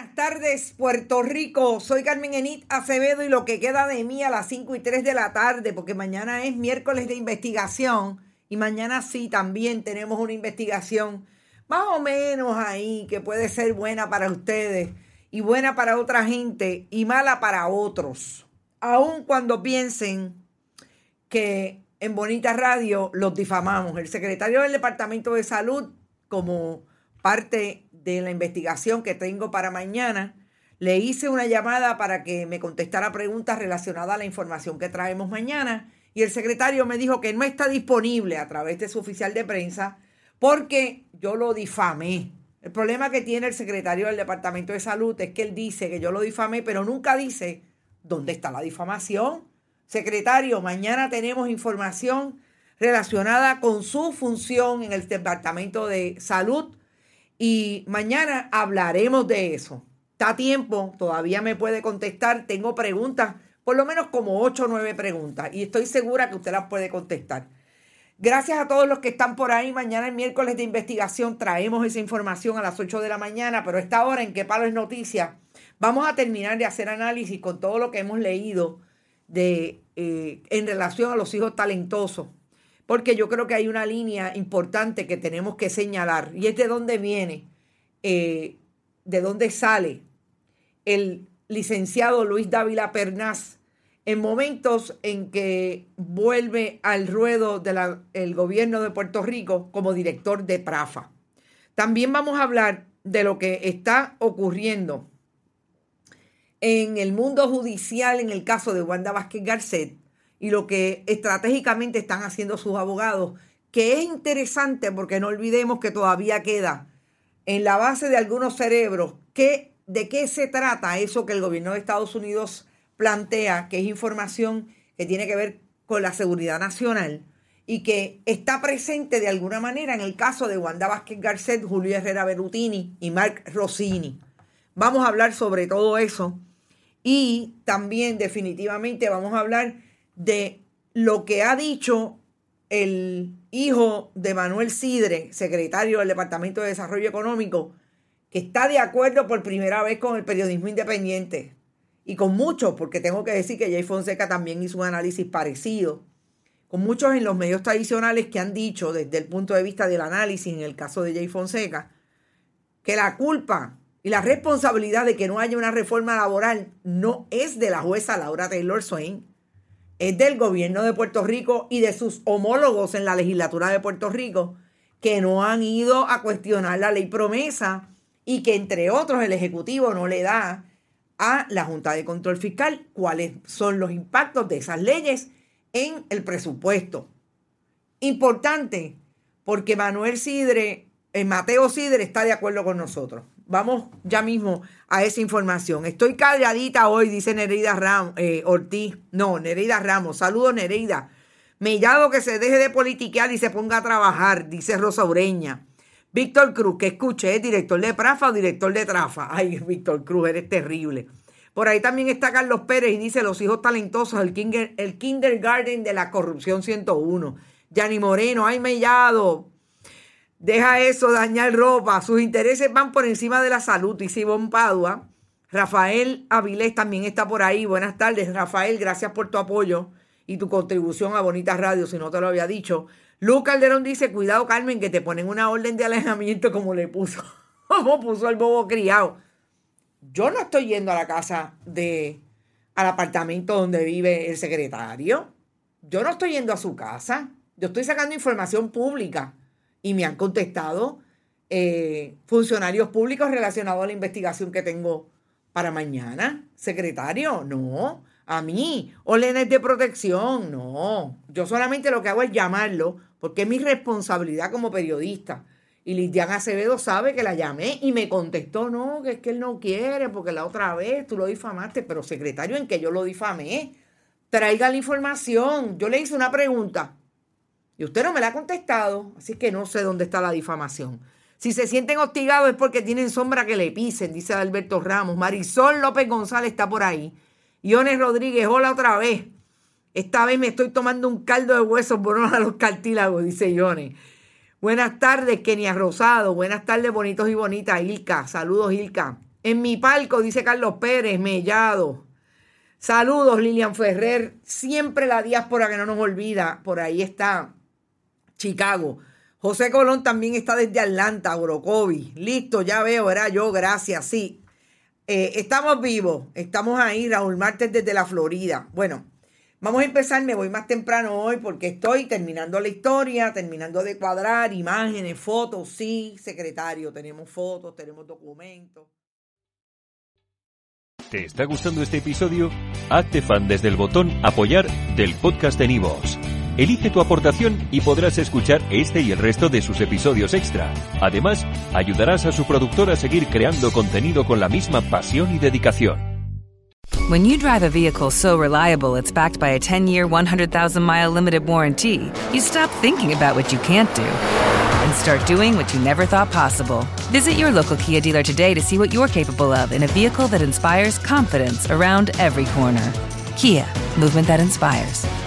Buenas tardes, Puerto Rico. Soy Carmen Enit Acevedo y lo que queda de mí a las 5 y 3 de la tarde, porque mañana es miércoles de investigación y mañana sí también tenemos una investigación más o menos ahí que puede ser buena para ustedes y buena para otra gente y mala para otros. Aun cuando piensen que en Bonita Radio los difamamos. El secretario del Departamento de Salud, como parte de la investigación que tengo para mañana, le hice una llamada para que me contestara preguntas relacionadas a la información que traemos mañana y el secretario me dijo que no está disponible a través de su oficial de prensa porque yo lo difamé. El problema que tiene el secretario del Departamento de Salud es que él dice que yo lo difamé, pero nunca dice dónde está la difamación. Secretario, mañana tenemos información relacionada con su función en el Departamento de Salud y mañana hablaremos de eso. Está tiempo, todavía me puede contestar. Tengo preguntas, por lo menos como 8 o 9 preguntas y estoy segura que usted las puede contestar. Gracias a todos los que están por ahí. Mañana el miércoles de investigación traemos esa información a las 8 de la mañana, pero esta hora en que palo es noticia, vamos a terminar de hacer análisis con todo lo que hemos leído de, eh, en relación a los hijos talentosos, porque yo creo que hay una línea importante que tenemos que señalar y es de dónde viene, eh, de dónde sale el licenciado Luis Dávila Pernás en momentos en que vuelve al ruedo del gobierno de Puerto Rico como director de Prafa. También vamos a hablar de lo que está ocurriendo en el mundo judicial en el caso de Wanda Vázquez Garcet y lo que estratégicamente están haciendo sus abogados, que es interesante porque no olvidemos que todavía queda en la base de algunos cerebros que, de qué se trata eso que el gobierno de Estados Unidos plantea, que es información que tiene que ver con la seguridad nacional y que está presente de alguna manera en el caso de Wanda Vázquez Garcet, Julio Herrera Berutini y Mark Rossini. Vamos a hablar sobre todo eso y también definitivamente vamos a hablar de lo que ha dicho el hijo de Manuel Sidre, secretario del Departamento de Desarrollo Económico, que está de acuerdo por primera vez con el periodismo independiente. Y con muchos, porque tengo que decir que Jay Fonseca también hizo un análisis parecido, con muchos en los medios tradicionales que han dicho desde el punto de vista del análisis en el caso de Jay Fonseca, que la culpa y la responsabilidad de que no haya una reforma laboral no es de la jueza Laura Taylor Swain, es del gobierno de Puerto Rico y de sus homólogos en la legislatura de Puerto Rico que no han ido a cuestionar la ley promesa y que entre otros el Ejecutivo no le da a la Junta de Control Fiscal cuáles son los impactos de esas leyes en el presupuesto. Importante, porque Manuel Sidre, eh, Mateo Sidre está de acuerdo con nosotros. Vamos ya mismo a esa información. Estoy calladita hoy, dice Nereida Ramos, eh, Ortiz. No, Nereida Ramos. Saludos, Nereida. Mellado que se deje de politiquear y se ponga a trabajar, dice Rosa Ureña. Víctor Cruz, que escuche, ¿es director de Prafa o director de Trafa? Ay, Víctor Cruz, eres terrible. Por ahí también está Carlos Pérez y dice los hijos talentosos, el, el kindergarten de la corrupción 101. Yanni Moreno, ay, Mellado, Deja eso, dañar ropa. Sus intereses van por encima de la salud, dice Ivonne Padua. Rafael Avilés también está por ahí. Buenas tardes, Rafael. Gracias por tu apoyo y tu contribución a Bonitas Radio, si no te lo había dicho. Luz Calderón dice, cuidado Carmen, que te ponen una orden de alejamiento como le puso, como puso el bobo criado. Yo no estoy yendo a la casa de, al apartamento donde vive el secretario. Yo no estoy yendo a su casa. Yo estoy sacando información pública y me han contestado eh, funcionarios públicos relacionados a la investigación que tengo para mañana. Secretario, no. A mí, órdenes de protección, no. Yo solamente lo que hago es llamarlo porque es mi responsabilidad como periodista. Y Lidiana Acevedo sabe que la llamé y me contestó, no, que es que él no quiere, porque la otra vez tú lo difamaste, pero secretario, en que yo lo difamé, traiga la información. Yo le hice una pregunta. Y usted no me la ha contestado, así que no sé dónde está la difamación. Si se sienten hostigados es porque tienen sombra que le pisen, dice Alberto Ramos. Marisol López González está por ahí. Iones Rodríguez, hola otra vez. Esta vez me estoy tomando un caldo de huesos por a los cartílagos, dice Iones. Buenas tardes, Kenia Rosado. Buenas tardes, bonitos y bonitas. Ilka, saludos, Ilka. En mi palco, dice Carlos Pérez, Mellado. Saludos, Lilian Ferrer. Siempre la diáspora que no nos olvida. Por ahí está Chicago. José Colón también está desde Atlanta, Orocovi. Listo, ya veo, era yo, gracias, sí. Eh, estamos vivos, estamos ahí, Raúl Martes desde la Florida. Bueno, vamos a empezar, me voy más temprano hoy porque estoy terminando la historia, terminando de cuadrar imágenes, fotos, sí, secretario, tenemos fotos, tenemos documentos. ¿Te está gustando este episodio? Hazte fan desde el botón apoyar del podcast de Nivos. Elige tu aportación y podrás escuchar este y el resto de sus episodios extra. Además, ayudarás a su productor a seguir creando contenido con la misma pasión y dedicación. When you drive a vehicle so reliable it's backed by a 10-year, 100,000-mile limited warranty, you stop thinking about what you can't do and start doing what you never thought possible. Visit your local Kia dealer today to see what you're capable of in a vehicle that inspires confidence around every corner. Kia, movement that inspires.